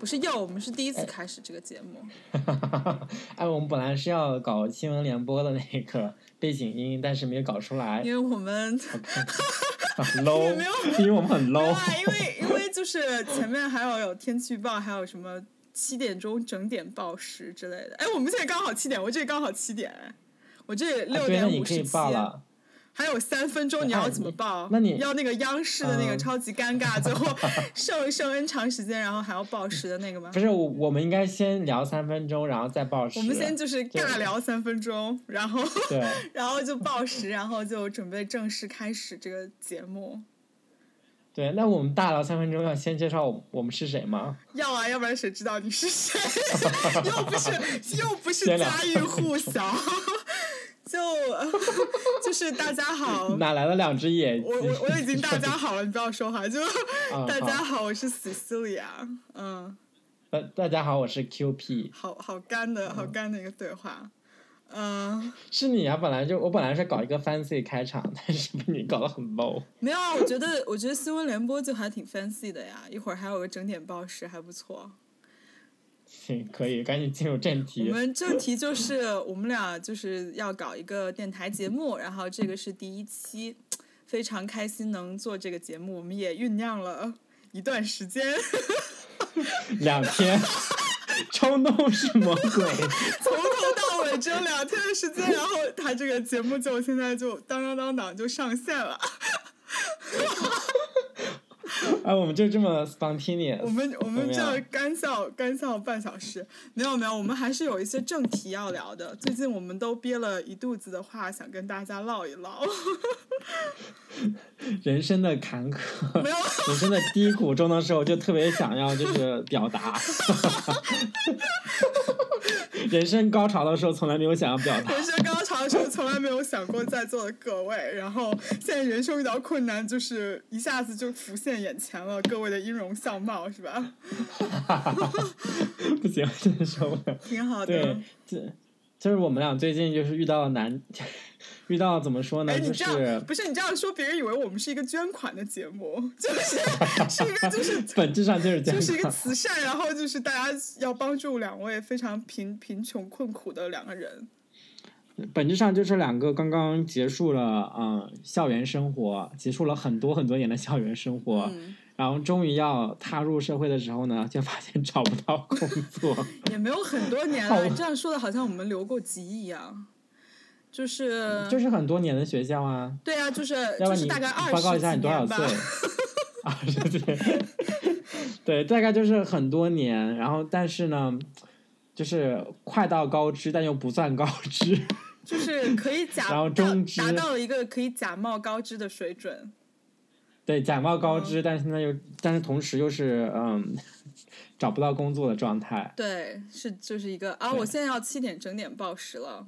不是又，我们是第一次开始这个节目。哎，我们本来是要搞新闻联播的那个背景音，但是没有搞出来因为我们很，low，因为我们很 low。啊，因为因为就是前面还有有天气预报，还有什么七点钟整点报时之类的。哎，我们现在刚好七点，我这里刚好七点，哎我这里六点你可以五十七。报了。还有三分钟，你哎要怎么报？那你要那个央视的那个嗯超级尴尬，最后剩剩 N 长时间，然后还要报时的那个吗不？是，我我们应该先聊三分钟，然后再报时。我们先就是尬聊三分钟，然后对 然后就报时，然后就准备正式开始这个节目。对，那我们大聊三分钟，要先介绍我我们是谁吗？要啊，要不然谁知道你是谁？又不是又不是家喻户晓，就 就是大家好。哪来的两只野鸡？我我我已经大家好了，你不要说话。就 啊大家好好，我是 Cecilia。嗯，大大家好，我是 QP，好好干的好干的一个对话。嗯，是你啊！本来就我本来是搞一个 fancy 开场，但是被你搞得很 low。没有啊，我觉得我觉得新闻联播就还挺 fancy 的呀，一会儿还有个整点报时，还不错。行，可以，赶紧进入正题我。们正题就是我们俩就是要搞一个电台节目，然后这个是第一期，非常开心能做这个节目，我们也酝酿了一段时间，两天，冲动是魔鬼。从头到尾只有两天的时间，然后他这个节目就现在就当当当当就上线了。哎，我们就这么 spontaneous。我们我们这干笑干笑半小时，没有没有，我们还是有一些正题要聊的。最近我们都憋了一肚子的话，想跟大家唠一唠。人生的坎坷，没有，人生的低谷中的时候，就特别想要就是表达。人生高潮的时候，从来没有想要表达。人生高潮的时候，从来没有想过在座的各位，然后现在人生遇到困难，就是一下子就浮现眼前了，各位的音容相貌是吧？不行，真的受不了。挺好的对。，这就是我们俩最近就是遇到了难，遇到怎么说呢？哎，你就这样是不是你这样说，别人以为我们是一个捐款的节目，就是是一个就是 本质上就是这样。就是一个慈善，然后就是大家要帮助两位非常贫贫穷困苦的两个人。本质上就是两个刚刚结束了嗯校园生活，结束了很多很多年的校园生活，嗯，然后终于要踏入社会的时候呢，就发现找不到工作。也没有很多年好了，你这样说的好像我们留过级一样。就是就是很多年的学校啊，对啊，就是要不你就是大概二报告一下十岁。？二十岁，对，大概就是很多年，然后但是呢，就是快到高知，但又不算高知。就是可以 假然后到中知达到了一个可以假冒高知的水准。对，假冒高嗯知，但是现在又，但是同时又是嗯，找不到工作的状态。对，是就是一个啊，我现在要七点整点报时了。哦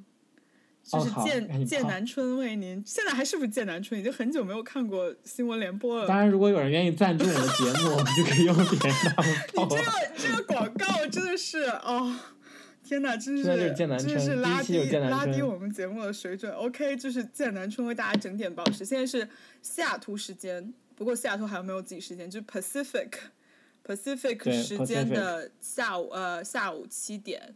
就是剑剑南春为您，现在还是不是剑南春？已经很久没有看过新闻联播了。当然，如果有人愿意赞助我们的节目，我们就可以用别人他们报这个这个广告真的是哦，天哪，真是真的是拉低拉低我们节目的水准。OK，就是剑南春为大家整点报时，现在是西雅图时间，不过西雅图还有没有自己时间，就是 Pacific Pacific 时间的下午呃下午七点，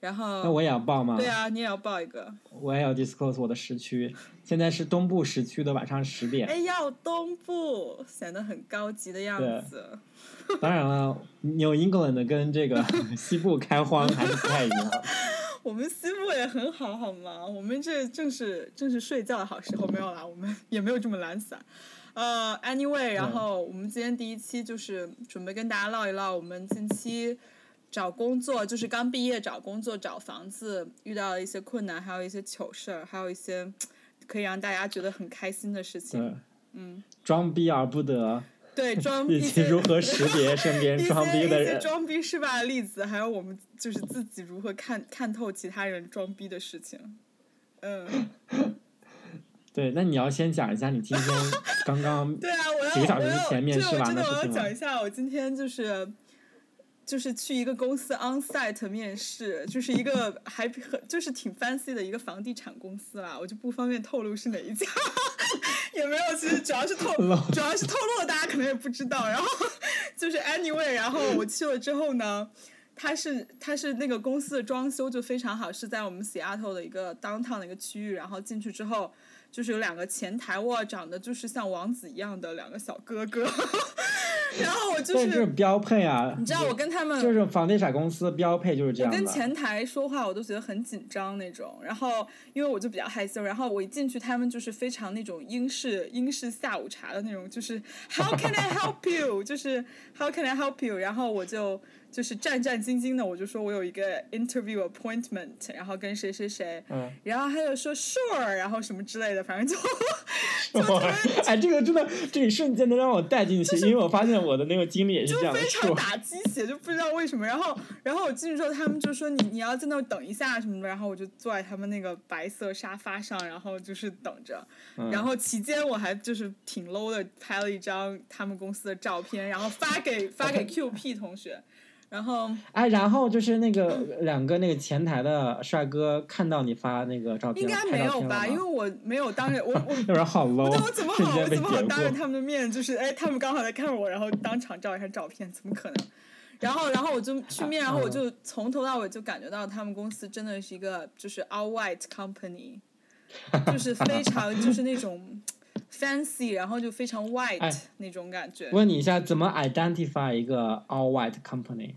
然后那我也要报吗？对啊，你也要报一个。我也要 disclose 我的时区，现在是东部时区的晚上十点。哎，要东部，显得很高级的样对子。当然了，New England 跟这个 西部开荒还是不太一样。我们西部也很好，好吗？我们这正是正是睡觉的好时候，没有啦，我们也没有这么懒散。呃，anyway，然后我们今天第一期就是准备跟大家唠一唠我们近期找工作，就是刚毕业找工作、找房子遇到的一些困难，还有一些糗事儿，还有一些可以让大家觉得很开心的事情。嗯，装逼而不得，对，装逼以及如何识别身边装逼的一些人。装逼失败的例子，还有我们就是自己如何看看透其他人装逼的事情。嗯，对，那你要先讲一下你今天 刚刚对啊，我要几个小时前面这试完个我真的我要的事情吗讲一下，我今天就是。就是去一个公司 on site 面试，就是一个还很就是挺 fancy 的一个房地产公司啦，我就不方便透露是哪一家，也没有，其实主要是透，主要是透露了，大家可能也不知道。然后就是 anyway，然后我去了之后呢，它是它是那个公司的装修就非常好，是在我们 Seattle 的一个 downtown 的一个区域。然后进去之后，就是有两个前台，哇，长得就是像王子一样的两个小哥哥。然后我就是标配啊！你知道我跟他们就是房地产公司标配就是这样我跟前台说话我都觉得很紧张那种，然后因为我就比较害羞，然后我一进去他们就是非常那种英式英式下午茶的那种，就是 How can I help you？就是 How can I help you？然后我就。就是战战兢兢的，我就说我有一个 interview appointment，然后跟谁谁谁，嗯然后他就说 sure，然后什么之类的，反正就，就哎，这个真的，这一瞬间能让我带进去，因为我发现我的那个经历也是这样，就非常打鸡血，就不知道为什么。然后，然后我进去之后，他们就说你你要在那等一下什么的，然后我就坐在他们那个白色沙发上，然后就是等着。然后期间我还就是挺 low 的，拍了一张他们公司的照片，然后发给发给 QP 同学。然后，哎，然后就是那个两个那个前台的帅哥看到你发那个照片，应该没有吧？因为我没有当着我我 有点好 low，我怎么好我怎么好当着他们的面就是哎，他们刚好在看我，然后当场照一下照片，怎么可能？然后然后我就去面，然后我就从头到尾就感觉到他们公司真的是一个就是 all white company，就是非常就是那种 fancy，然后就非常 white 那种感觉。问你一下，怎么 identify 一个 all white company？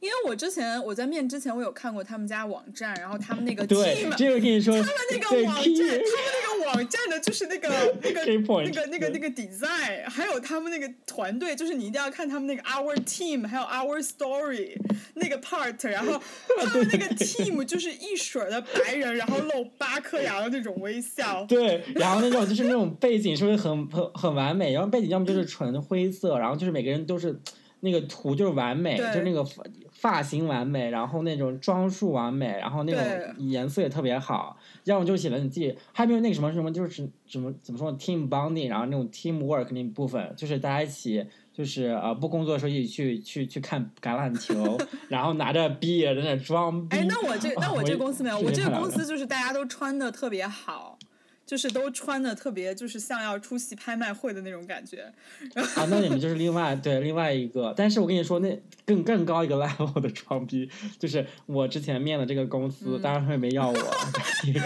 因为我之前我在面之前我有看过他们家网站，然后他们那个 team，这个跟你说，他们那个网站，他们那个网站的就是那个 那个那个那个那个 design，还有他们那个团队，就是你一定要看他们那个 our team，还有 our story 那个 part，然后 他们那个 team 就是一水的白人，然后露八颗牙的那种微笑。对，然后那种就是那种背景是不是很很很完美？然后背景要么就是纯灰色，然后就是每个人都是那个图就是完美，就那个。发型完美，然后那种装束完美，然后那种颜色也特别好，要么就写了你自己，还没有那个什么什么，就是怎么怎么说，team bonding，然后那种 team work 那部分，就是大家一起，就是呃不工作的时候一起去去去看橄榄球，然后拿着 beer 在那装逼。哎，那我这那我这个公司没有，我这个公司就是大家都穿的特别好。就是都穿的特别，就是像要出席拍卖会的那种感觉。啊，那你们就是另外对另外一个，但是我跟你说，那更更高一个 level 的装逼，就是我之前面的这个公司，当然他们没要我，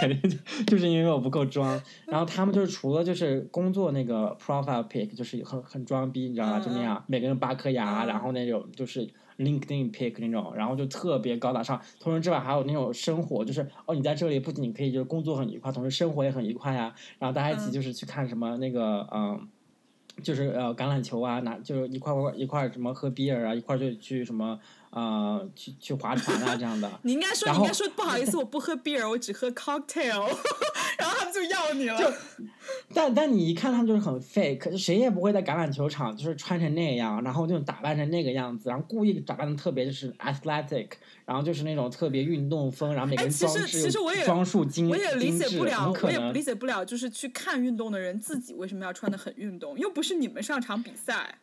肯定就就是因为我不够装。然后他们就是除了就是工作那个 profile pic，就是很很装逼，你知道吧？就那样，每个人八颗牙，然后那种就是。LinkedIn pick 那种，然后就特别高大上。同时之外，还有那种生活，就是哦，你在这里不仅可以就是工作很愉快，同时生活也很愉快呀。然后大家一起就是去看什么那个嗯，就是呃橄榄球啊，拿就是一块块一块什么喝 beer 啊，一块就去什么啊去去划船啊这样的。你应该说，你应该说不好意思，我不喝 beer，我只喝 cocktail。然后他们就要你了。但但你一看他们就是很 fake，谁也不会在橄榄球场就是穿成那样，然后就打扮成那个样子，然后故意打扮的特别就是 athletic，然后就是那种特别运动风，然后每个人装饰装束精我也理解不了，我也理解不了，就是去看运动的人自己为什么要穿的很运动，又不是你们上场比赛。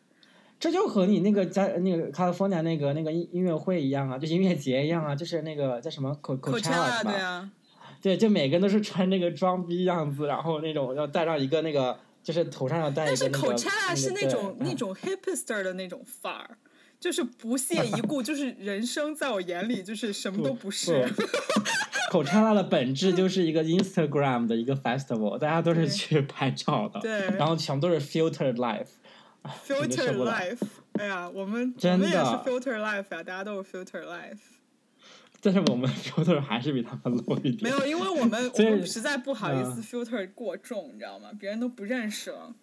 这就和你那个在那个 California 那个那个音音乐会一样啊，就音乐节一样啊，就是那个叫什么 Coachella 对啊。对，就每个人都是穿那个装逼样子，然后那种要戴上一个那个，就是头上要戴一个那个。但是口 a 是那种那种 hipster 的那种范儿，就是不屑一顾，就是人生在我眼里就是什么都不是。口 a 的本质就是一个 Instagram 的一个 festival，大家都是去拍照的，对，然后全都是 filtered life。filtered life，哎呀，我们我们也是 filtered life 呀，大家都是 filtered life。但是我们 filter 还是比他们 low 一点。没有，因为我们我们实在不好意思 filter 过重，你知道吗？别人都不认识了。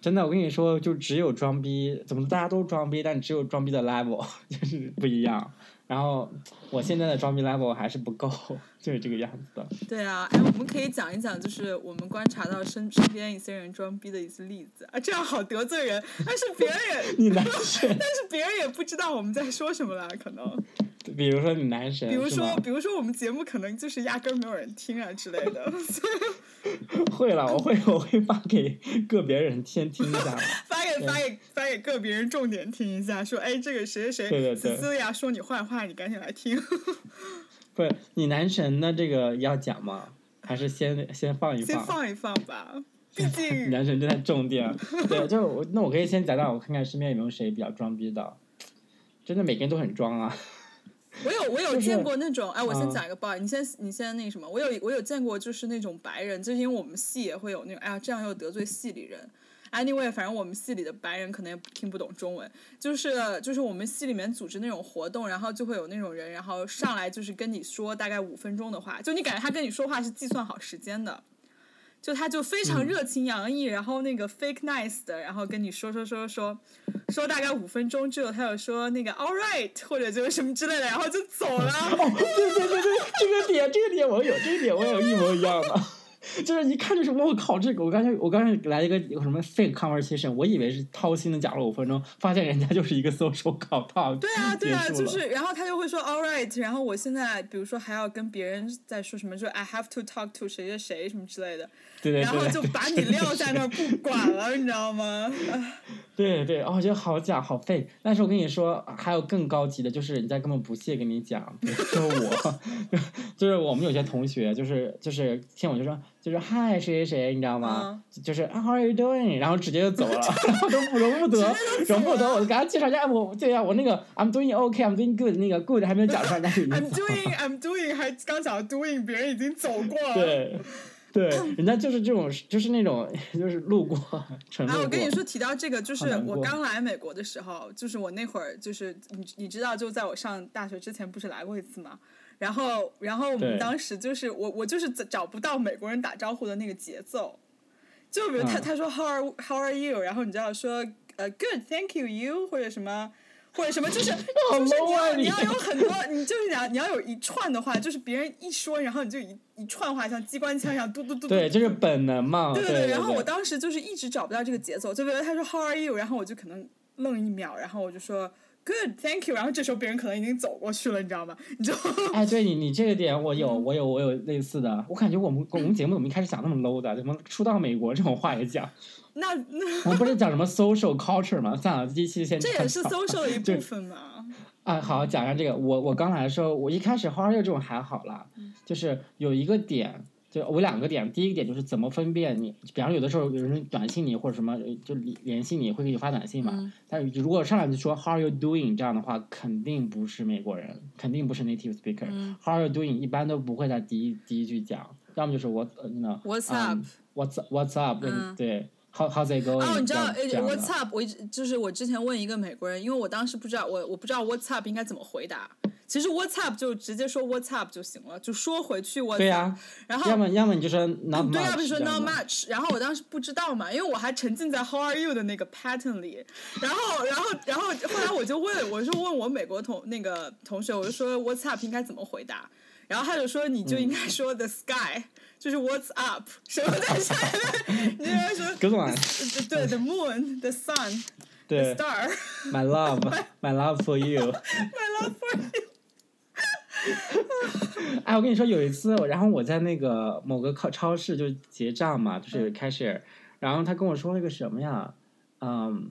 真的，我跟你说，就只有装逼，怎么大家都装逼，但只有装逼的 level 就是不一样。然后我现在的装逼 level 还是不够，就是这个样子的。对啊，哎，我们可以讲一讲，就是我们观察到身身边一些人装逼的一些例子啊，这样好得罪人，但是别人也你难 但是别人也不知道我们在说什么了，可能。比如说你男神，比如说比如说我们节目可能就是压根没有人听啊之类的。会了，我会我会发给个别人先听一下。发给发给发给个别人重点听一下，说哎这个谁谁谁，思思呀说你坏话，你赶紧来听。不是你男神的这个要讲吗？还是先先放一放？先放一放吧。毕竟男神正在重点，对，就我那我可以先讲讲，我看看身边有没有谁比较装逼的，真的每个人都很装啊。我有我有见过那种，哎，我先嗯。讲一个不好意思，你先你先那个什么，我有我有见过就是那种白人，就是因为我们系也会有那种，哎呀，这样又得罪系里人。Anyway，反正我们系里的白人可能也听不懂中文，就是就是我们系里面组织那种活动，然后就会有那种人，然后上来就是跟你说大概五分钟的话，就你感觉他跟你说话是计算好时间的，就他就非常热情洋溢，然后那个 fake nice 的，然后跟你说说说说说大概五分钟之后，他有说那个 all right 或者就是什么之类的，然后就走了。哦，对对对对，这个点这个点我有，这个点我也有一模一样的。就是一看就是我靠，这个我刚才我刚才来一个有什么 fake conversation，我以为是掏心的讲了五分钟，发现人家就是一个 social talk，，对啊，对啊，就是，然后他就会说 all right，然后我现在比如说还要跟别人在说什么，就 I have to talk to 谁谁谁什么之类的，对对然后就把你撂在那儿不管了，你知道吗？对对，哦，我觉得好假好废。但是我跟你说，还有更高级的，就是人家根本不屑跟你讲，比如说我，就是我们有些同学，就是就是听我就说，就是嗨谁谁谁，你知道吗？就是 How are you doing？然后直接就走了，然后都不容不得，容不得，我就给他介绍一下，我对呀、我那个 I'm doing OK，I'm doing good，那个 good 还没有讲出来，人家就已经 I'm doing I'm doing，还刚讲 doing，别人已经走过了。对。对，人家就是这种，就是那种，就是路过，纯路啊，我跟你说，提到这个，就是我刚来美国的时候，就是我那会儿，就是你你知道，就在我上大学之前，不是来过一次嘛？然后，然后我们当时就是我我就是找不到美国人打招呼的那个节奏，就比如他、嗯他说 How are How are you？然后你知道说呃 Good，Thank you you 或者什么。或者什么，就是 就是你要你你要有很多，你就是你要你要有一串的话，就是别人一说，然后你就一一串话像机关枪一样，嘟嘟嘟嘟。对，这是本能嘛。对对对然后我当时就是一直找不到这个节奏，就比如他说 How are you，然后我就可能愣一秒，然后我就说 Good，Thank you，然后这时候别人可能已经走过去了，你知道吗？你就哎，对你你这个点我有，嗯我有我有类似的。我感觉我们我们节目怎么一开始讲那么 low 的？怎么初到美国这种话也讲？那那我们不是讲什么 social culture 吗？算了，这一期先 这也是 social 的一部分嘛。啊，好讲一下这个。我我刚来的时候，我一开始 how are you 这种还好啦，嗯就是有一个点，就我两个点。第一个点就是怎么分辨你，比方说有的时候有人短信你或者什么就联联系你会给你发短信嘛，嗯但是如果上来就说 how are you doing 这样的话，肯定不是美国人，肯定不是 native speaker。嗯 how are you doing 一般都不会在第一第一句讲，要么就是 What's 嗯 up？what's what's up，嗯对，how how's it going？哦，你知道 What's up？我就是我之前问一个美国人，因为我当时不知道我我不知道 What's up 应该怎么回答。其实 What's up 就直接说 What's up 就行了，就说回去 What's up。对呀、然后要么要么你就说 not much，对啊，不是说 not much，然后我当时不知道嘛，因为我还沉浸在 How are you 的那个 pattern 里，然后然后然后后来我就问，我就问我美国同那个同学，我就说 What's up 应该怎么回答，然后他就说你就应该说 the sky，、就是 What's up，什么在下面，应该说 Good one，对 the moon the sun, the star，my love，my love for you。my love for you，哎，我跟你说，有一次，然后我在那个某个超超市就结账嘛，嗯就是开始，然后他跟我说那个什么呀，嗯，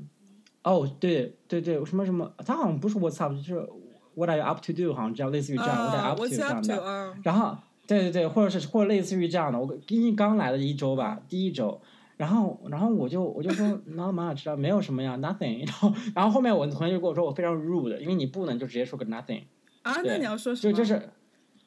哦，对对对，什么什么，他好像不是 What's up，就是 What are you up to do，好像这样，类似于这样、What are you 啊 up to，What's 这样 to 的。啊，然后，对对对，或者是或者类似于这样的，我因为刚来了一周吧，第一周，然后然后我就我就说 not much，没有什么呀，nothing。然后然后后面我的同学就跟我说我非常 rude，因为你不能就直接说个 nothing。啊，那你要说什么？就就是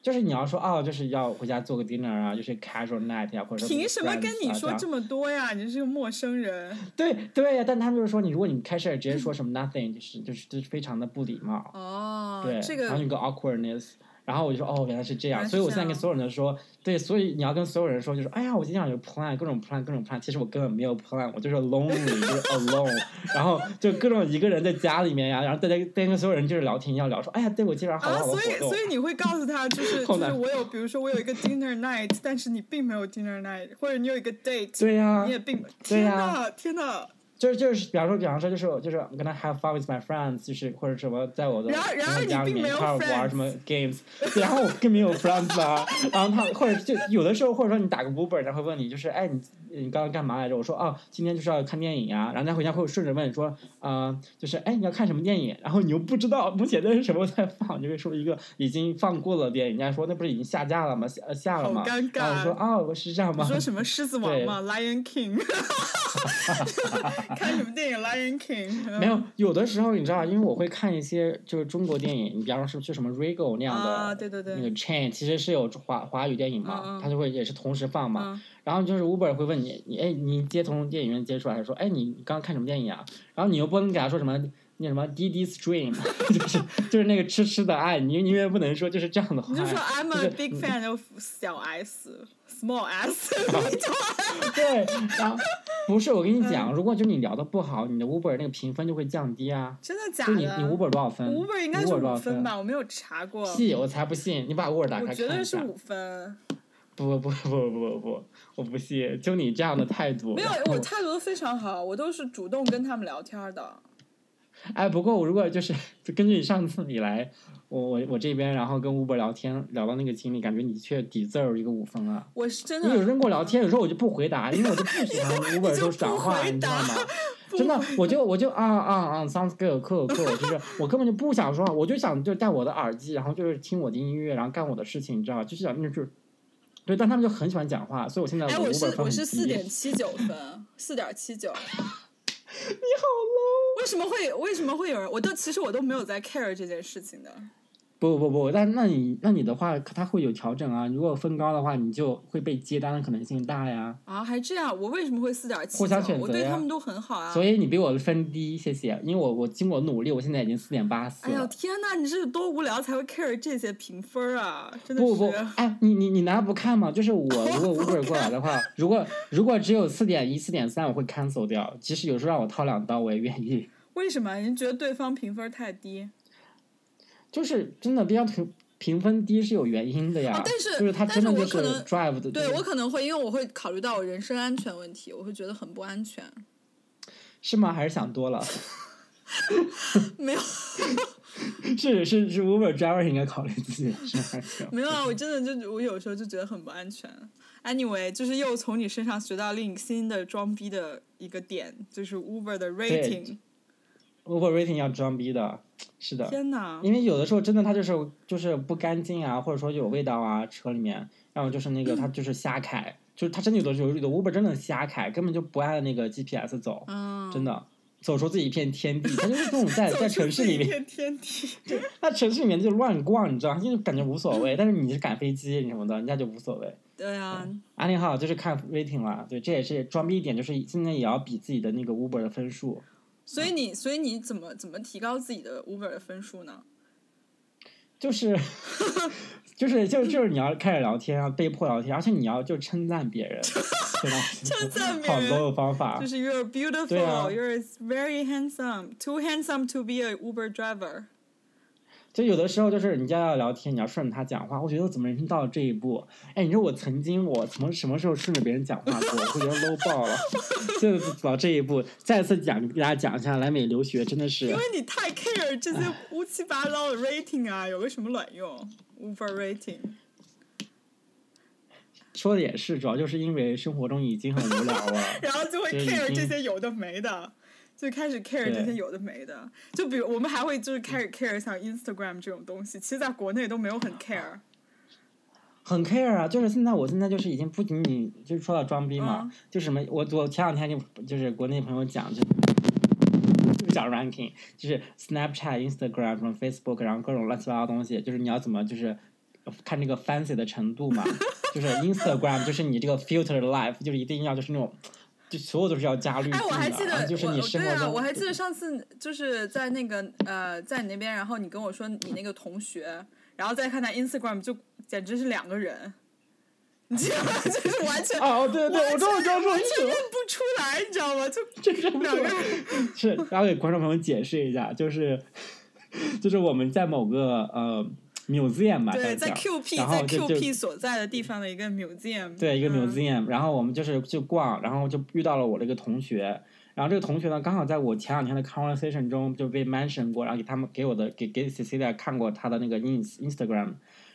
就是你要说哦，就是要回家做个 dinner 啊，就是 casual night 呀、或者说凭什么跟你说这么多呀？你是个陌生人。对对呀，但他们就是说你，如果你开始直接说什么 nothing，就是就是就是非常的不礼貌，哦，对，这个然后有个 awkwardness，然后我就说哦，原来是这样，所以我现在跟所有人都说，对，所以你要跟所有人说，就是哎呀，我今天晚上有 plan，各种 plan，各种 plan，其实我根本没有 plan，我就是 lonely，就是 alone，然后就各种一个人在家里面呀，然后大家在跟所有人就是聊天要聊，说哎呀，对我今晚上好啊，好的活动。所以所，以你会告诉他，就 是就是我有，比如说我有一个 dinner night，但是你并没有 dinner night，或者你有一个 date，对呀、你也并对天呀呐天呐，就是就是，比方说，比方说，就是就是，I'm gonna have fun with my friends，就是或者什么，在我的然后然后朋友家里面一块儿玩什么 games，然后我更没有 friends 啊，然后他或者就有的时候，或者说你打个 Uber，他会问你，就是哎你你刚刚干嘛来着？我说哦，今天就是要看电影啊、然后他回家会顺着问说，啊，就是哎你要看什么电影？然后你又不知道目前在什么在放，你就会说一个已经放过了的电影，人家说那不是已经下架了吗？下下了吗？然后我说尬。哦，是这样吗你？说什么狮子王吗？Lion King，看什么电影？Lion King 没有，有的时候你知道，因为我会看一些就是中国电影，你比方说去什么 Regal 那样的、啊，对对对，那个 chain，其实是有华华语电影嘛，它就会也是同时放嘛。嗯然后就是 Uber 会问你，你哎，你接从电影院接出来，说哎，你你刚刚看什么电影啊？然后你又不能给他说什么那什么滴滴 stream，就是就是那个痴痴的爱，你你也不能说就是这样的话。你就说 I'm a big 嗯 fan of 小 S，small S，对，然后不是我跟你嗯讲，如果就你聊的不好，你的 Uber 那个评分就会降低啊。真的假就你你的 Uber 多少分？Uber 应该是多少五分吧，我没有查过。屁，我才不信！你把 Uber 打开看一下。觉得是五分，不不不不不不，我不信！就你这样的态度。没有我态度都非常好，我都是主动跟他们聊天的。哎，不过我如果就是 就根据你上次你来，我我我这边然后跟 Uber 聊天聊到那个经历，感觉你却 deserve 一个五分啊！我是真的因为有人跟我聊天，有时候我就不回答，因为我就不喜欢 Uber 都讲话，你知道吗？真的，我就我就啊啊啊，sounds good cool cool，就是我根本就不想说话，我就想就戴我的耳机，然后就是听我的音乐，然后干我的事情，你知道吧？就是想就是。对，但他们就很喜欢讲话，所以我现在哎，我我 Uber 是我分是四点 七九分，四点七九。你好 low。为什么会为什么会有人？我都其实我都没有在 care 这件事情的。不不不，但那你那你的话，它会有调整啊。如果分高的话，你就会被接单的可能性大呀。啊，还这样？我为什么会四点七互相选我择呀对他们都很好啊。所以你比我的分低，谢谢。因为我我经过努力，我现在已经四点八四哎呦了。天呐，你是有多无聊才会 care 这些评分啊？真的不不是。哎，你你你难道不看吗？就是我如果 Uber 过来的话，如果如果只有四点一、四点三，我会 cancel 掉。即使有时候让我掏两刀，我也愿意。为什么？您觉得对方评分太低？就是真的，比较评评分低是有原因的呀。啊但是就是他真的就是 drive 的。对我可能会，因为我会考虑到我人身安全问题，我会觉得很不安全。是吗？还是想多了？没有 是是是，Uber driver 应该考虑自己的事还是？没有啊，我真的就我有时候就觉得很不安全。Anyway，就是又从你身上学到另新的装逼的一个点，就是 Uber 的 rating。Uber rating 要装逼的，是的。天哪！因为有的时候真的它就是就是不干净啊，或者说有味道啊，车里面，要么就是那个它就是瞎开，就是它真的有的时候有的 Uber 真的瞎开，根本就不按那个 GPS 走，嗯，真的走出自己一片天地。他就是这种 在在城市里面，片天地。它城市里面就乱逛，你知道，就感觉无所谓。但是你是赶飞机什么的，人家就无所谓。对啊，安利好就是看 rating 了，对，这也是装逼一点，就是现在也要比自己的那个 Uber 的分数。所以你所以你怎么怎么提高自己的 Uber 的分数呢？就是就是就就是你要开始聊天啊，被迫聊天，而且你要就称赞别人？称赞别人 low 的方法就。是 You're beautiful, 啊 you're very handsome, too handsome to be a Uber driver。就有的时候就是你就要聊天，你要顺着他讲话。我觉得我怎么人生到了这一步？哎，你说我曾经我什么什么时候顺着别人讲话过？我会觉得 low 爆了。就走到这一步，再次讲给大家讲一下，来美留学真的是因为你太 care 这些乌七八糟的 rating 啊，有个什么卵用？Uber rating。说的也是，主要就是因为生活中已经很无聊了。然后就会 care 这些有的没的，就开始 care 这些有的没的。就比如我们还会就是开始 care 像 Instagram 这种东西，其实在国内都没有很 care。很 care 啊，就是现在，我现在就是已经不仅仅就是说到装逼嘛，嗯就什么，我我前两天就就是国内朋友讲，就就讲 ranking，就是 Snapchat、Instagram 什么 Facebook，然后各种乱七八糟东西，就是你要怎么就是看这个 fancy 的程度嘛，就是 Instagram 就是你这个 filter life，就是一定要就是那种，就所有都是要加滤镜哎，的，我还记得，然后就是你我对啊，生活中，我还记得上次就是在那个呃，在你那边，然后你跟我说你那个同学，然后再看他 Instagram，就简直是两个人，你知道吗？就是完全哦对对，我知道我知道说完全认。不出来，你知道吗？就 这是两个人。是，然后给观众朋友们解释一下，就是就是我们在某个呃 museum 吧，对，在叫 QP 然在 QP 所在的地方的一个 museum，对，一个嗯。museum，、然后我们就是去逛，然后就遇到了我的一个同学，然后这个同学呢，刚好在我前两天的 conversation 中就被 mention 过，然后给他们给我的给给 Cecilia 看过他的那个 ins Instagram，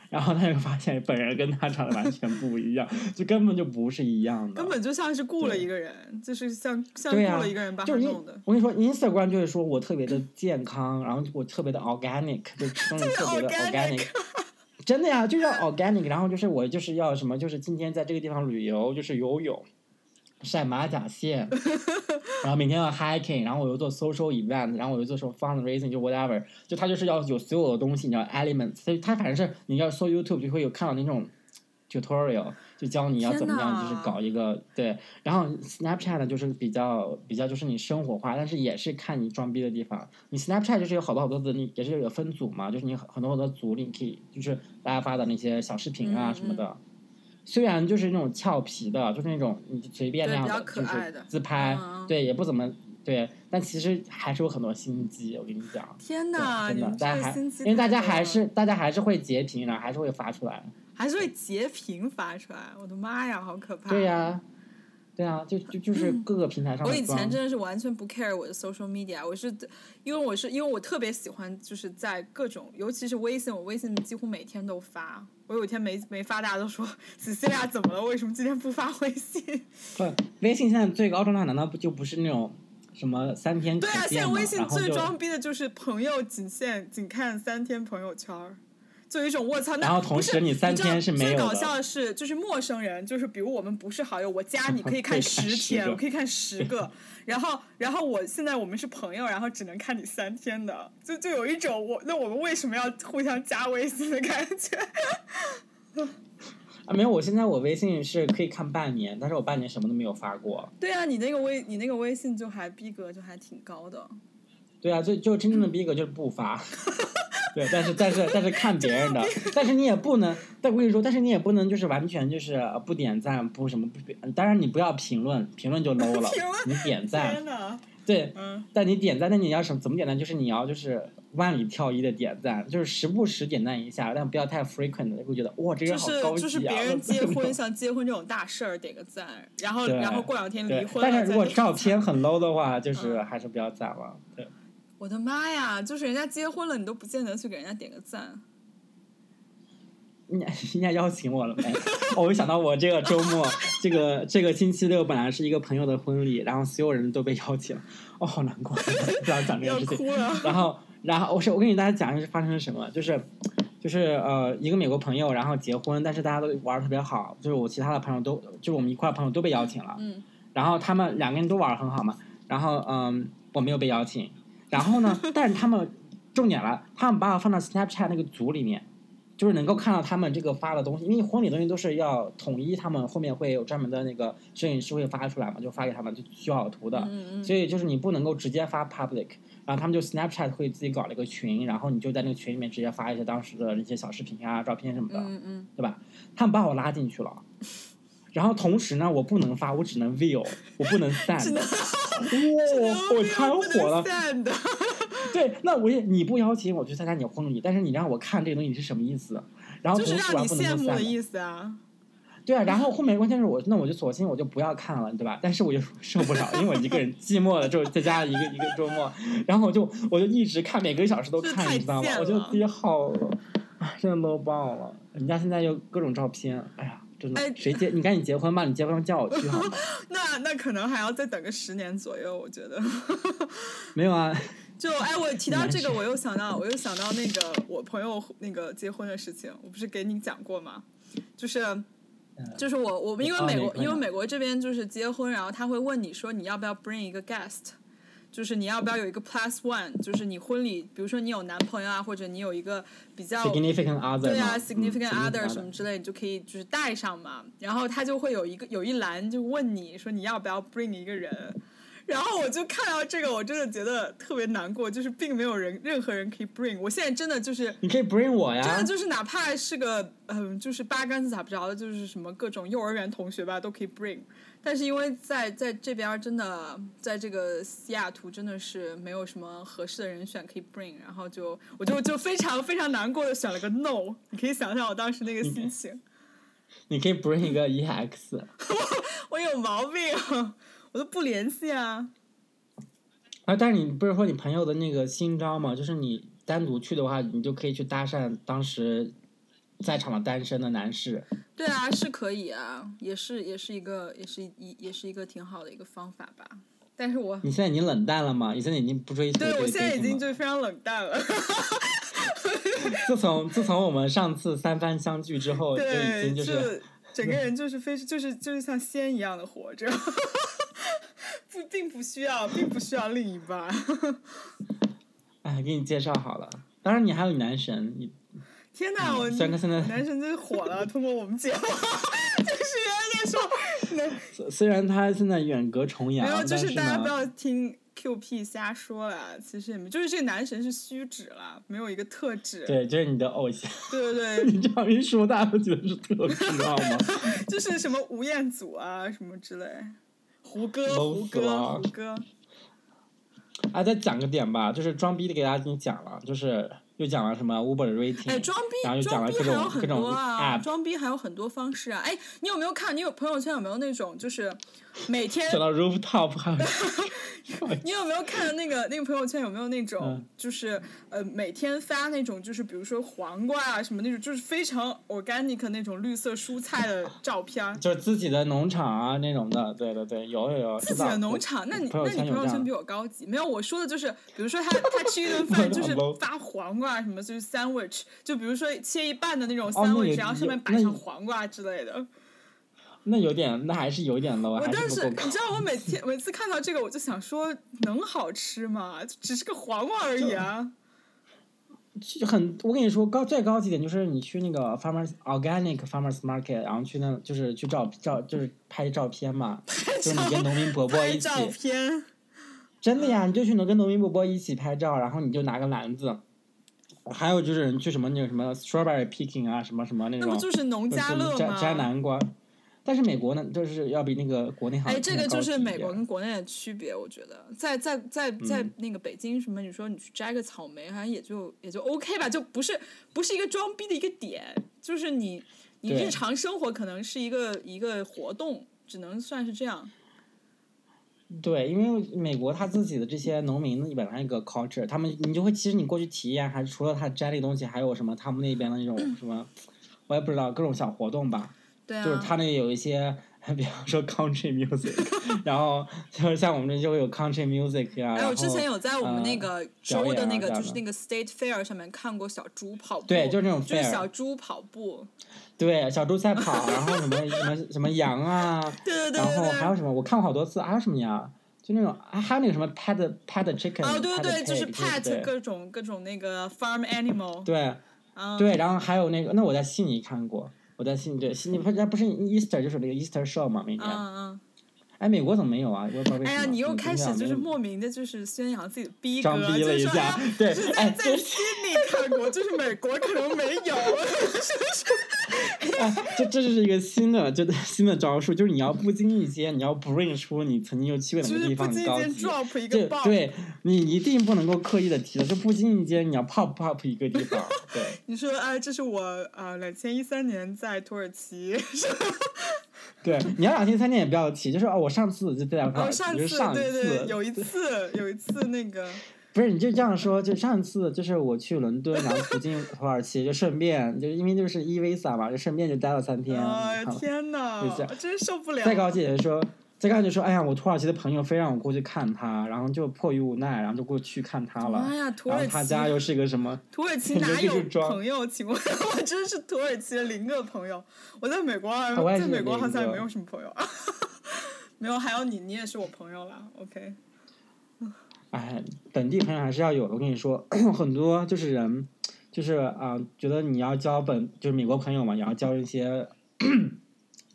然后他就发现本人跟他长得完全不一样，就根本就不是一样的，根本就像是雇了一个人，就是像像雇了一个人把他就是你弄的。我跟你说，Instagram 就是说我特别的健康，然后我特别的 organic，就吃东西特别的 organic organic。真的呀，就要 organic，然后就是我就是要什么，就是今天在这个地方旅游，就是游泳，晒马甲线，然后每天要 hiking，然后我又做 social event，然后我又做什么 fundraising，就 whatever，就他就是要有所有的东西，你知道 elements，所以他反正是你要搜 YouTube 就会有看到那种 tutorial，就教你要怎么样，就是搞一个对，然后 Snapchat 呢就是比较比较就是你生活化，但是也是看你装逼的地方。你 Snapchat 就是有好多好多的，你也是有分组嘛，就是你很很多很多组，你可以就是大家发的那些小视频啊嗯什么的。虽然就是那种俏皮的，就是那种你随便那样的，就是自拍，对，也不怎么对，但其实还是有很多心机，我跟你讲。天哪，真的，大家还因为大家还是大家还是会截屏，然后还是会发出来。还是会截屏发出来，我的妈呀，好可怕！对呀、对啊，就就就是各个平台上我以前真的是完全不 care 我的 social media，我是因为我是因为我特别喜欢就是在各种，尤其是微信，我微信几乎每天都发。我有一天没没发，大家都说 Cecilia 怎么了？为什么今天不发微信？不，微信现在最高状态难道不就不是那种什么三天对啊，现？在微信最装逼的就是朋友仅限仅看三天朋友圈儿。就有一种我操，那然后同时你三天是没有最搞笑的是，就是陌生人，就是比如我们不是好友，我加 你可以看十天，个我可以看十个，然后然后我现在我们是朋友，然后只能看你三天的，就就有一种我那我们为什么要互相加微信的感觉？啊，没有，我现在我微信是可以看半年，但是我半年什么都没有发过。对啊，你那个微你那个微信就还逼格就还挺高的，对啊，就就真正的逼格就是不发。对，但是但是但是看别人的，但是你也不能，但我跟你说，但是你也不能就是完全就是呃不点赞不什么不，当然你不要评论，评论就 low 了 评，你点 赞对，嗯，但你点赞，那你要什怎么点赞？就是你要就是万里挑一的点赞，就是时不时点赞一下，但不要太 frequent 的，会觉得哇这个就是人好高级啊！就是别人结婚，像结婚这种大事儿点个赞，然后然后过两天离，婚但是如果照片很 low 的话，就是嗯还是不要赞了。对，我的妈呀！就是人家结婚了，你都不见得去给人家点个赞。人家人家邀请我了没？哦我就想到我这个周末，这个这个星期六本来是一个朋友的婚礼，然后所有人都被邀请了，哦，好难过，不想讲这要个事情。然后，然后我是我跟你大家讲一下是发生了什么，就是就是呃一个美国朋友，然后结婚，但是大家都玩的特别好，就是我其他的朋友都就是我们一块朋友都被邀请了，嗯，然后他们两个人都玩的很好嘛，然后嗯我没有被邀请，然后呢，但是他们重点了，他们把我放到 Snapchat 那个组里面。就是能够看到他们这个发的东西，因为婚礼东西都是要统一，他们后面会有专门的那个摄影师会发出来嘛，就发给他们，就修好图的。所以就是你不能够直接发 public，然后他们就 Snapchat 会自己搞了一个群，然后你就在那个群里面直接发一些当时的那些小视频啊、照片什么的，嗯嗯，对吧？他们把我拉进去了，然后同时呢，我不能发，我只能 view，我不能 send，哇，我太火了。对，那我也你不邀请我去参加你的婚礼，但是你让我看这个东西是什么意思？然后就是让你同时我还不能够羡慕的。意思啊！对啊，然后后面关键是我，那我就索性我就不要看了，对吧？但是我就受不了，因为我一个人寂寞了之后在家一个一个周末，然后我就我就一直看，每个小时都看，你知道吗我觉得自己好，唉真的 low 爆了。人家现在有各种照片，哎呀，真的哎，谁结？你赶紧结婚吧，你结婚叫我去好吗？那那可能还要再等个十年左右，我觉得。没有啊，就哎，我提到这个，我又想到，我又想到那个我朋友那个结婚的事情，我不是给你讲过吗？就是。就是我我们因为美国，因为美国这边就是结婚，然后他会问你说你要不要 bring 一个 guest，就是你要不要有一个 plus one，就是你婚礼，比如说你有男朋友啊，或者你有一个比较 significant other 对啊，significant 嗯 other 什么之类，你就可以就是带上嘛。然后他就会有一个有一栏就问你说你要不要 bring 一个人，然后我就看到这个，我真的觉得特别难过，就是并没有人任何人可以 bring。我现在真的就是你可以 bring 我呀，真的就是哪怕是个嗯，就是八竿子打不着的，就是什么各种幼儿园同学吧，都可以 bring。但是因为在在这边真的，在这个西雅图真的是没有什么合适的人选可以 bring，然后就我就就非常非常难过的选了个 no。你可以想象我当时那个心情。你可以 bring 一个 EX。我有毛病，我都不联系啊。啊，但是你不是说你朋友的那个新招吗？就是你单独去的话，你就可以去搭讪当时在场的单身的男士。对啊，是可以啊，也是也是一个也是一也是一个挺好的一个方法吧。但是我你现在已经冷淡了吗？你现在已经不追求对我现在已经就非常冷淡了。自从自从我们上次三番相聚之后，就已经就是整个人就是非就是就是像仙一样的活着。不，并不需要，并不需要另一半。哎，给你介绍好了。当然，你还有男神，你。天哪！我虽然他现在男神真是火了，通过我们节目，就是原来在说。虽然他现在远隔重洋，没有，就是大家不要听 QP 瞎说了。其实也没，就是这个男神是虚指了，没有一个特指。对，就是你的偶像。对对对。你这样一说，大家都觉得是特指，知道吗？就是什么吴彦祖啊，什么之类。胡歌，胡歌，胡歌。哎，再讲个点吧，就是装逼的给大家已经讲了，就是又讲了什么 Uber rating，哎，装逼，然后又讲了各种各种啊，装逼还有很多方式啊。哎，你有没有看？你有朋友圈有没有那种就是每天讲到 rooftop 还。你有没有看那个那个朋友圈？有没有那种就是呃每天发那种就是比如说黄瓜啊什么那种就是非常 organic 那种绿色蔬菜的 照片？就是自己的农场啊那种的，对对对，有有有。自己的农场？那你那你朋友圈比我高级？没有，我说的就是比如说他 他吃一顿饭就是发黄瓜什么就是 sandwich，就比如说切一半的那种 sandwich，然后上面摆上黄瓜之类的。那有点，那还是有点 low，我但是你知道，我每天每次看到这个，我就想说，能好吃吗？只是个黄瓜而已啊。很，我跟你说，高最高级点就是你去那个 farmers organic farmers market，然后去那，就是去照照，就是拍照片嘛，就你跟农民伯 伯一起。照片。真的呀，你就去能跟农民伯伯一起拍照，然后你就拿个篮子。还有就是去什么那个什么 strawberry picking 啊，什么什么那种。那不就是农家乐吗？摘摘南瓜。但是美国呢，就是要比那个国内好。哎，这个就是美国跟国内的区别，我觉得，在在在在那个北京什么，你说你去摘个草莓，好像也就也就 OK 吧，就不是不是一个装逼的一个点，就是你你日常生活可能是一个一个活动，只能算是这样。对，因为美国他自己的这些农民本来一个 culture，他们你就会其实你过去体验，还是除了他摘那东西，还有什么他们那边的那种 什么，我也不知道各种小活动吧。就是他那有一些，比方说 country music，然后就是像我们这就会有 country music 呀。哎，我之前有在我们那个州的那个就是那个 state fair 上面看过小猪跑步。对，就是那种。就是小猪跑步。对，小猪赛跑，然后什么什么什么羊啊。对对对。然后还有什么？我看过好多次，还有什么羊？就那种，还有那个什么 pet pet chicken。哦，对对对，就是 pet 各种各种那个 farm animal。对。对，然后还有那个，那我在悉尼看过。我在悉尼，对悉尼，不是不是 Easter 就是那个 Easter show 嘛，每年。哎，美国怎么没有啊？我不知道为什么。哎呀，你又开始就是莫名的，就是宣扬自己的逼格，就是说，对，在在心里看过，就是美国可能没有。哎，这这就是一个新的，就新的招数，就是你要不经意间，你要 bring 出你曾经又去过哪个地方，高级。对对，你一定不能够刻意的提的，就不经意间你要 pop pop 一个地方。对。你说，哎，这是我啊，两千一三年在土耳其。对，你要两天三天也不要提，就是哦，我上次就在土耳其，就是上次，对对，有一次，有一次那个。不是，你就这样说，就上次就是我去伦敦，然后途经土耳其，就顺便，就因为就是 e visa 嘛，就顺便就待了三天。哎天呐，真受不了！再高姐姐说。再看就说，哎呀，我土耳其的朋友非让我过去看他，然后就迫于无奈，然后就过去看他了。哎呀，土耳其！他家又是一个什么？土耳其 哪有朋友？请问，我真是土耳其的零个朋友。我在美国，在美国好像也没有什么朋友。没有，还有你，你也是我朋友了。OK。哎，本地朋友还是要有的。我跟你说，很多就是人，就是啊，觉得你要交本就是美国朋友嘛，也要交一些。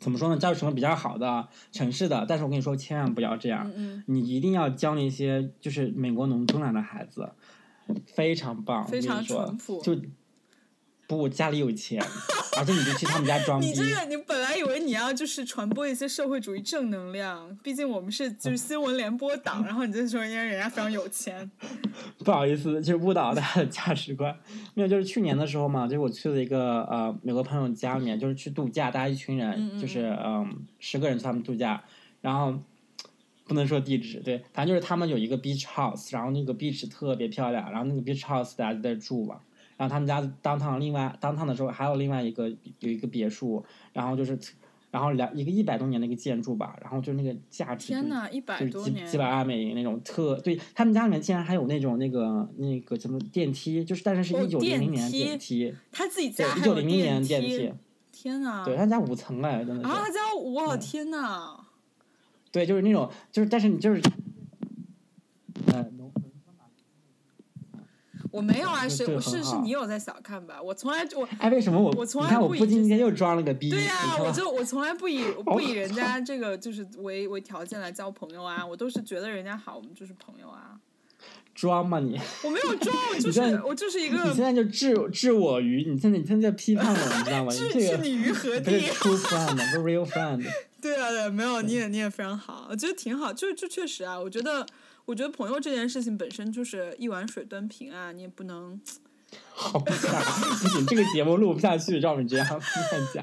怎么说呢，教育什么比较好的城市的，但是我跟你说，千万不要这样，嗯嗯，你一定要教那些就是美国农村来的孩子，非常棒，非常我跟你说淳朴就不家里有钱，而且你就去他们家装逼你，这个，你本来以为你要就是传播一些社会主义正能量，毕竟我们是 就是新闻联播党，然后你就说因为人家非常有钱，不好意思，就是误导大家的价值观。没有，就是去年的时候嘛，就是我去了一个呃美国朋友家里面，就是去度假，大家一群人，嗯嗯就是嗯十个人去他们度假，然后不能说地址，对，反正就是他们有一个 beach house，然后那个 beach 特别漂亮，然后那个 beach house 大家就在住嘛。然后他们家当趟另外当趟的时候还有另外一个有一个别墅，然后就是然后两一个一百多年的一个建筑吧，然后就那个价值就天呐，一百就是几多年几，百万美金那种特，对他们家里面竟然还有那种那个那个什么电梯，就是但是是哦一九零零年的电电梯，他自己对家，一九零零年电电梯，天呐，对他家五层哎，真的是，啊，他家我嗯天呐，对，就是那种就是但是你就是，呃，农我没有啊，谁是是是你有在小看吧？我从来我哎，为什么我我从来不以这不今天又装了个逼，对呀、我就我从来不以 不以人家这个就是为为条件来交朋友啊，我都是觉得人家好，我们就是朋友啊。装吗你，我没有装，我 就是我就是一个你现在就置置我于你现在你现在在批判我，你知道吗？置置你于何不是地？true friend，不是 real friend。对啊，对，没有，你也你也非常好，我觉得挺好，就就确实啊，我觉得我觉得朋友这件事情本身就是一碗水端平啊，你也不能 好假，不行，这个节目录不下去，照你这样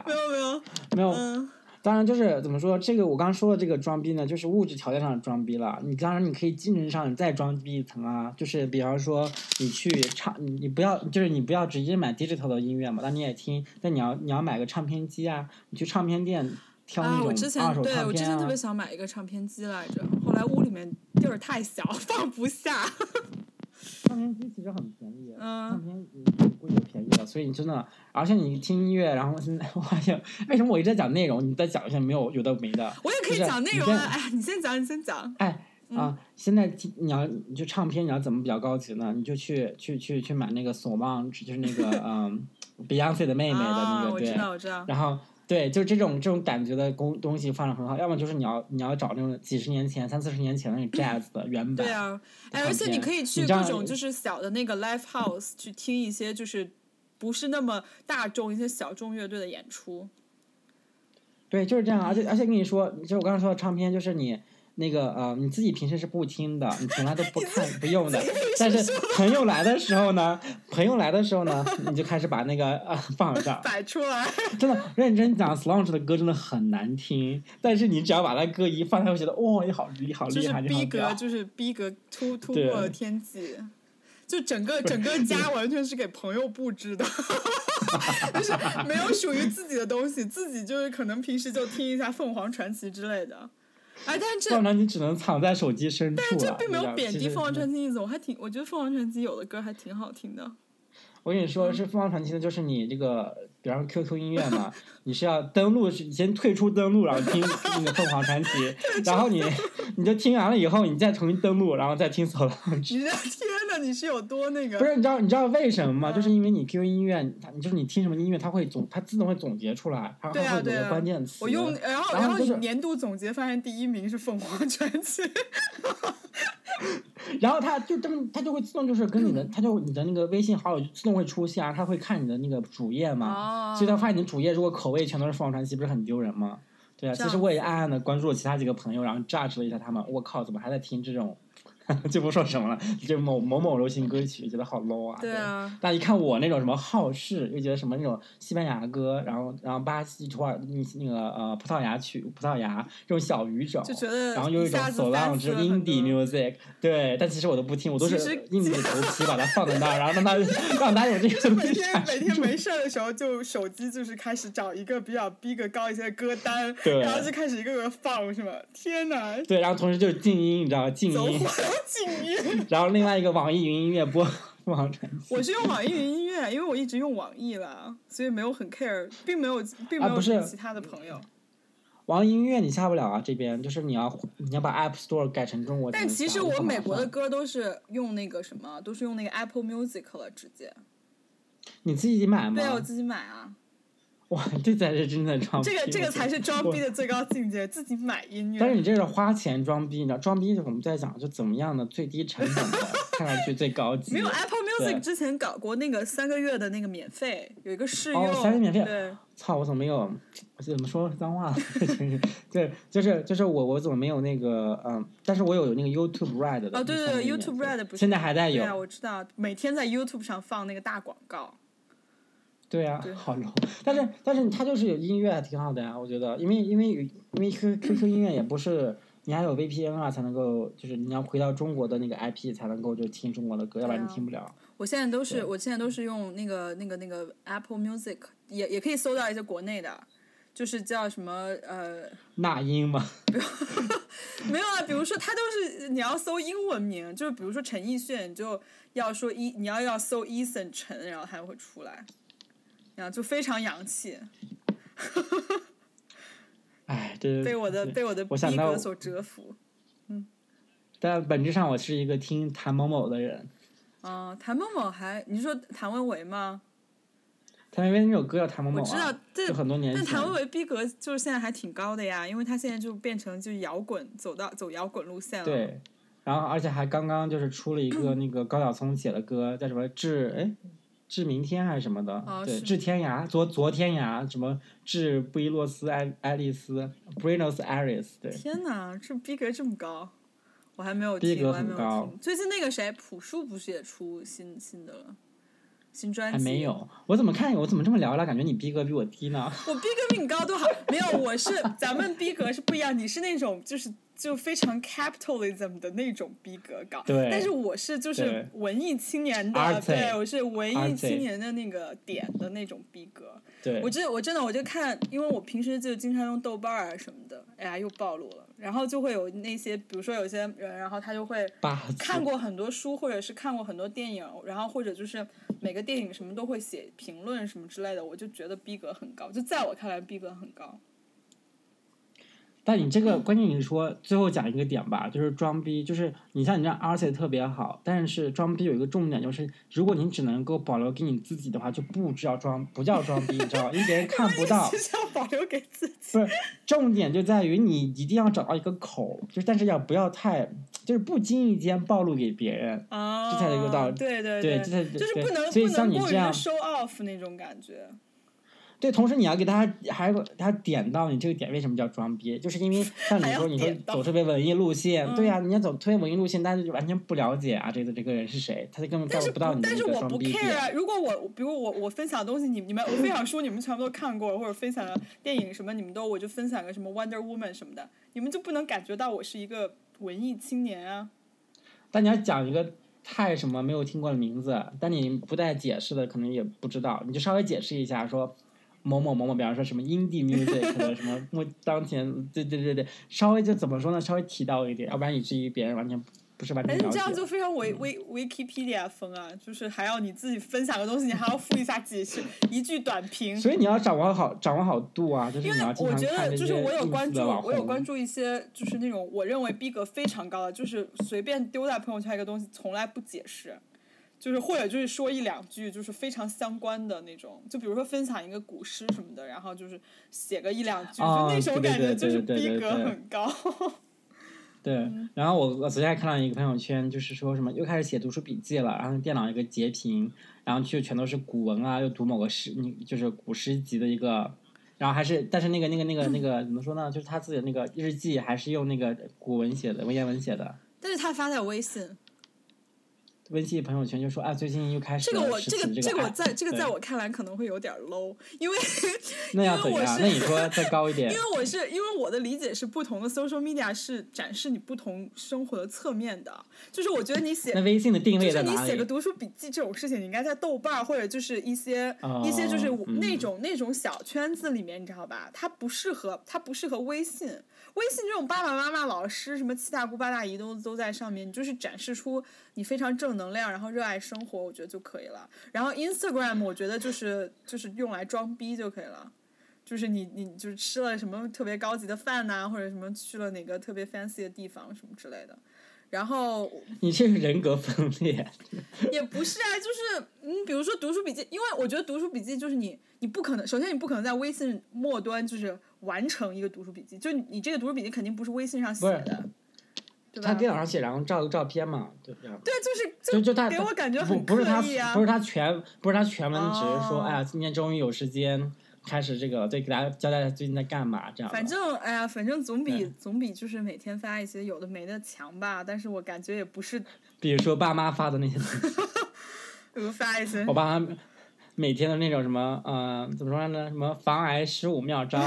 没。有没有，没有，嗯，当然就是怎么说，这个我刚刚说的这个装逼呢，就是物质条件上的装逼了。你当然你可以精神上你再装逼一层啊，就是比方说你去唱，你你不要就是你不要直接买 digital 的音乐嘛，但你也听，但你要你要买个唱片机啊，你去唱片店挑那啊，种我之二手前对唱片啊我之前特别。想买一个唱片机来着，后来屋里面地儿太小，放不下。唱片机其实很便宜，嗯唱片你贵有便宜的，所以你真的，而且你听音乐，然后现在我发现为什么我一直在讲内容，你再讲一下没有有的没的。我也可以讲内容啊，哎，你先讲，你先讲。哎嗯啊，现在听你要你就唱片你要怎么比较高级呢？你就去去去去买那个 Solange，就是那个 嗯 Beyonce 的妹妹的那啊，个，对我知，道，我知道。然后对，就这种这种感觉的东东西放的很好，要么就是你要你要找那种几十年前、三四十年前的那种 jazz 的原版，对啊，哎，而且你可以去各种就是小的那个 live house 去听一些就是不是那么大众一些小众乐队的演出。对，就是这样。而且而且跟你说，就我刚刚说的唱片，就是你那个呃，你自己平时是不听的，你从来都不看不用的。但是朋友来的时候呢，朋友来的时候呢，你就开始把那个啊、放上。摆出来，真的认真讲，Slange 的歌真的很难听，但是你只要把那歌一放，他会觉得哇，你好厉好厉害，就是逼格，就是逼格突突破了天际。就整个 整个家完全是给朋友布置的，就是没有属于自己的东西，自己就是可能平时就听一下凤凰传奇之类的。哎，但是这不然你只能藏在手机深处了。这并没有贬低凤凰传奇的意思，我还挺，我觉得凤凰传奇有的歌还挺好听的。我跟你嗯说，是凤凰传奇的，就是你这个，比方说 QQ 音乐嘛，你是要登录，是先退出登录，然后听那个凤凰传奇，然后你你就听完了以后，你再重新登录，然后再听 Solange。你这天呐，你是有多那个？不是，你知道你知道为什么吗？嗯就是因为你 QQ 音乐，它你就是你听什么音乐，它会总它自动会总结出来，它会有个关键词。我用，然后然后就是年度总结发现第一名是凤凰传奇。然后他就这么，他就会自动就是跟你的，他就你的那个微信好友就自动会出现啊，它会看你的那个主页嘛。哦所以他发现你的主页如果口味全都是凤凰传奇，不是很丢人吗？对啊，其实我也暗暗的关注了其他几个朋友，然后 judge 了一下他们，我靠，怎么还在听这种，就不说什么了，就某某某流行歌曲，觉得好 low 啊。对啊，但一看我那种什么好事，又觉得什么那种西班牙歌，然后然后巴西、土耳那个呃葡萄牙曲、葡萄牙这种小语种，就觉得然后又一种下子 Solange fancy 了很 indie music，对，但其实我都不听，我都是硬着头皮把它放在那儿，然后让它让它有这个每天每天没事儿的时候，就手机就是开始找一个比较逼格高一些的歌单，对然后就开始一个个放，是吧？天哪，对，然后同时就是静音，你知道吗？静音 然后另外一个网易云音乐播 凤凰传奇。我是用网易云音乐，因为我一直用网易了，所以没有很 care，并没有并没有其他的朋友。网易音乐你下不了啊，这边就是你要你要把 App Store 改成中国。但其实我美国的歌都是用那个什么，都是用那个 Apple Music 了，直接。你自己买吗？对啊，我自己买啊。哇，这才是真的装逼。这个这个才是装逼的最高境界，自己买音乐。但是你这是花钱装逼，你知道装逼我们在讲就怎么样的最低成本的，看上去最高级。没有 Apple Music 之前搞过那个三个月的那个免费，有一个试用，哦三个月免费对，操，我怎么没有？我怎么说脏话了？真是，对，就是就是我我怎么没有那个嗯？但是我有那个 YouTube Red 的。哦对对对，YouTube Red 不是现在还在有。对啊，我知道，每天在 YouTube 上放那个大广告。对啊对，好 low。但是但是它就是有音乐还挺好的呀，我觉得，因为因为有因为 Q Q Q 音乐也不是你还有 VPN 啊才能够，就是你要回到中国的那个 IP 才能够就听中国的歌，要不然你听不了。我现在都是我现在都是用那个那个那个 Apple Music，也也可以搜到一些国内的，就是叫什么呃。那英嘛，没有啊，比如说它都是你要搜英文名，就是比如说陈奕迅，你就要说一你要要搜 Eason 陈，然后它会出来，然后就非常洋气，哎，这被我的对被我的逼格所折服。但本质上我是一个听谭某某的人。啊、谭某某还你是说谭维维吗？谭维维那首歌叫谭某某、啊，我知道，这就很多年前。但谭维维逼格就是现在还挺高的呀，因为他现在就变成就是摇滚，走到走摇滚路线了。对，然后而且还刚刚就是出了一个 那个高晓松写的歌，叫什么致哎致明天还是什么的，对，哦是致天涯，昨昨天涯，什么至布宜诺斯艾爱丽丝，Buenos Aires，对，天哪，这逼格这么高，我还没有听，逼格很高。最近那个谁，朴树不是也出新新的了，新专辑？还没。有，我怎么看我怎么这么聊了？感觉你逼格比我低呢？我逼格比你高多好？没有，我是咱们逼格是不一样，你是那种就是就非常 capitalism 的那种逼格高，对但是我是就是文艺青年的对，我是文艺青年的那个点的那种逼格。对我，真我真的我就看，因为我平时就经常用豆瓣儿啊什么的，哎呀又暴露了，然后就会有那些，比如说有些人，然后他就会看过很多书，或者是看过很多电影，然后或者就是每个电影什么都会写评论什么之类的，我就觉得逼格很高，就在我看来逼格很高。但你这个关键你是说最后讲一个点吧，就是装逼，就是你像你这样 R C 特别好，但是装逼有一个重点就是，如果你只能够保留给你自己的话，就不叫装，不叫装逼，你知道吧？因为别人看不到。是要保留给自己。不是，重点就在于你一定要找到一个口，就是但是要不要太，就是不经意间暴露给别人。啊，这才是一个道理对对对，这才就是不能所以不能过于的像你这样，show off 那种感觉。对，同时你要给大家还有他点到你这个点为什么叫装逼，就是因为像你说你说走特别文艺路线，对嗯呀、你要走特别文艺路线，大家就完全不了解啊，这个这个人是谁，他就根本但是 get 不到你的但是我不 care 啊！如果我比如我我分享的东西，你你们我分享书你们全部都看过，或者分享的电影什么你们都，我就分享个什么 Wonder Woman 什么的，你们就不能感觉到我是一个文艺青年啊？但你要讲一个太什么没有听过的名字，但你不带解释的，可能也不知道，你就稍微解释一下说。某某某某，比方说什么 indie music 的什么目当前，对对对对，稍微就怎么说呢？稍微提到一点，要不然以至于别人完全不不是完全了解。但是这样就非常维维 Wikipedia 风啊，就是还要你自己分享个东西，你还要附一下解释，一句短评。所以你要掌握好掌握好度啊，就是因为你要经我觉得就是我有关注，我有关注一些就是那种我认为逼格非常高的，就是随便丢在朋友圈一个东西从来不解释，就是或者就是说一两句就是非常相关的那种，就比如说分享一个古诗什么的，然后就是写个一两句，哦就那种对对对感觉就是对对对逼格对很高。对，嗯然后我我昨天还看到一个朋友圈，就是说什么又开始写读书笔记了，然后电脑一个截屏，然后就全都是古文啊，又读某个诗，你就是古诗集的一个，然后还是但是那个那个那个那个怎么说呢？就是他自己的那个日记还是用那个古文写的，文言文写的。但是他发在微信，微信朋友圈就说啊，最近又开始这个我这个这个我在这个在我看来可能会有点 low，因为 那要因为我怎样？是那你说 再高一点因？为我是因为我的理解是不同的 social media 是展示你不同生活的侧面的，就是我觉得你写 那微信的定就位在哪里是你写个？读书笔记这种事情，你应该在豆瓣儿或者就是一些、哦一些就是嗯那种、那种小圈子里面，你知道吧？它不适合它不适合微信，微信这种爸爸妈妈、老师什么七大姑八大姨都都在上面，你就是展示出你非常正能量，然后热爱生活，我觉得就可以了。然后 Instagram 我觉得就是就是用来装逼就可以了。就是你，你就是吃了什么特别高级的饭呐、或者什么去了哪个特别 fancy 的地方什么之类的。然后你这是人格分裂。也不是啊，就是嗯，比如说读书笔记，因为我觉得读书笔记就是你，你不可能，首先你不可能在微信末端就是完成一个读书笔记，就你这个读书笔记肯定不是微信上写的，对吧？他电脑上写，然后照个照片嘛，对对，就是就就他给我感觉很不是他不是他全不是他全文，只是说哎呀，今天终于有时间。开始这个，对，给大家交代最近在干嘛，这样。反正，哎呀，反正总比总比就是每天发一些有的没的强吧。但是我感觉也不是。比如说爸妈发的那些东西。比如发一些。我爸妈每天的那种什么，嗯，怎么说呢？什么防癌十五妙招，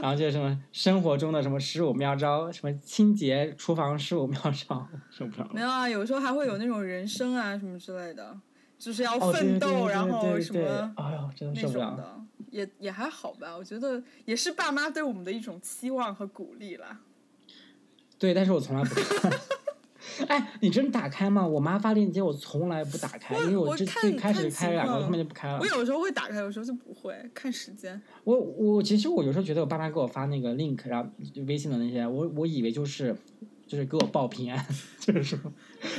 然后就是什么生活中的什么十五妙招，什么清洁厨房十五妙招，受不了。没有啊，有时候还会有那种人生啊什么之类的，就是要奋斗，然后什么，哎呦，真的受不了。也也还好吧，我觉得也是爸妈对我们的一种期望和鼓励啦。对，但是我从来不看。哎，你真打开吗？我妈发链接，我从来不打开，因为我最最开始开两个，后面就不开了。我有时候会打开，有时候就不会看时间。我我其实我有时候觉得我爸妈给我发那个 link，然后微信的那些，我我以为就是就是给我报平安，就是说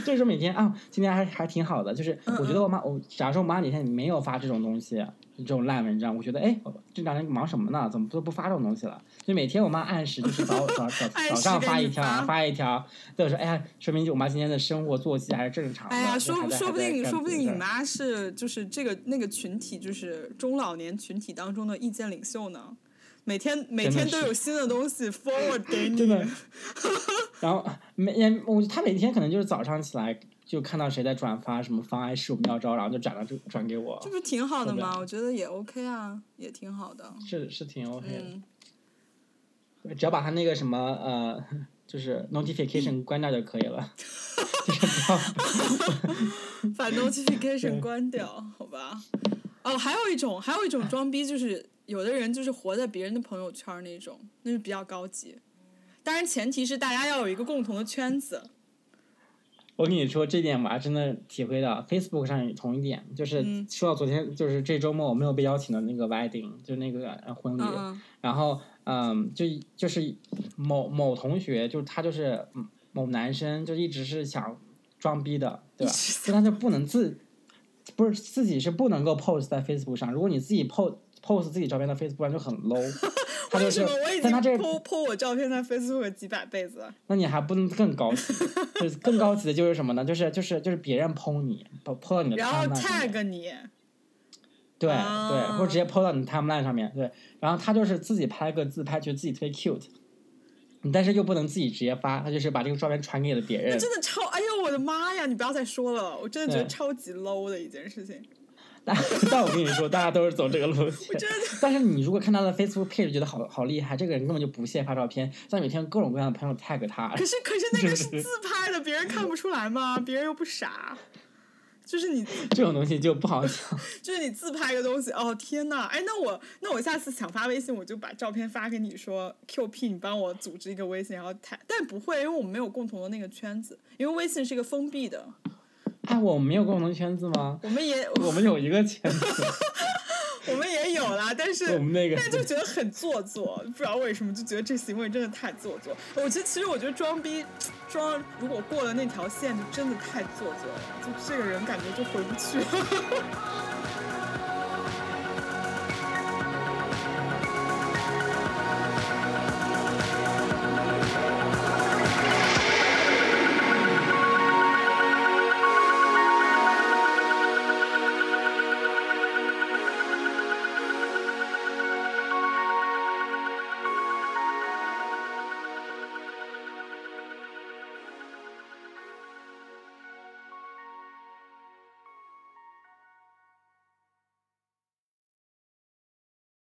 就是说每天啊，今天还还挺好的，就是我觉得我妈我假如说我妈哪天没有发这种东西。这种烂文章，我觉得哎，这两天忙什么呢？怎么都不发这种东西了？就每天我妈按时就是早早早 早上发一条，发一条，就说哎呀，说明我妈今天的生活作息还是正常的。哎呀，说说不定说不定你妈是就是这个那个群体，就是中老年群体当中的意见领袖呢。每天每天都有新的东西 forward 给你。真的。然后每天我他每天可能就是早上起来。就看到谁在转发什么防癌十五妙招，然后就转了这转给我，这不挺好的吗？我觉得也 OK 啊，也挺好的。是是挺 OK 的，只要把他那个什么呃，就是 notification 关掉就可以了。把 notification 关掉，好吧？哦，还有一种，还有一种装逼，就是有的人就是活在别人的朋友圈那种，那是比较高级。当然，前提是大家要有一个共同的圈子。我跟你说这点，我还真的体会到。Facebook 上也同一点，就是说到昨天，就是这周末我没有被邀请的那个 wedding，就那个婚礼。然后，嗯，就就是某某同学，就是他就是某男生，就一直是想装逼的，对吧？就他就不能自，不是自己是不能够 post 在 Facebook 上。如果你自己 post post 自己照片在 Facebook 上就很 low。为什么我已经 po po 我照片在 Facebook 几百辈子？那你还不能更高级？就是更高级的就是什么呢？就是就是就是别人 po 你，po 到你的 tag 你，对对，或者直接 po 到你 timeline 上面，对。然后他就是自己拍个自拍，觉得自己特别 cute，但是又不能自己直接发，他就是把这个照片传给了别人。真的超，哎呦我的妈呀！你不要再说了，我真的觉得超级 low 的一件事情。但但我跟你说，大家都是走这个路线。但是你如果看他的 Facebook page，觉得好好厉害，这个人根本就不屑发照片，在每天各种各样的朋友 tag 他。可是可是那个是自拍的，别人看不出来吗？别人又不傻。就是你 这种东西就不好讲。就是你自拍个东西，哦天呐，哎，那我那我下次想发微信，我就把照片发给你，说 QP，你帮我组织一个微信，然后 tag。但不会，因为我们没有共同的那个圈子，因为微信是一个封闭的。哎，我们没有共同圈子吗？我们也，我们有一个圈子，我们也有啦，但是，我们那个，但就觉得很做作，不知道为什么，就觉得这行为真的太做作。我觉得，其实我觉得装逼，装如果过了那条线，就真的太做作了，就这个人感觉就回不去了。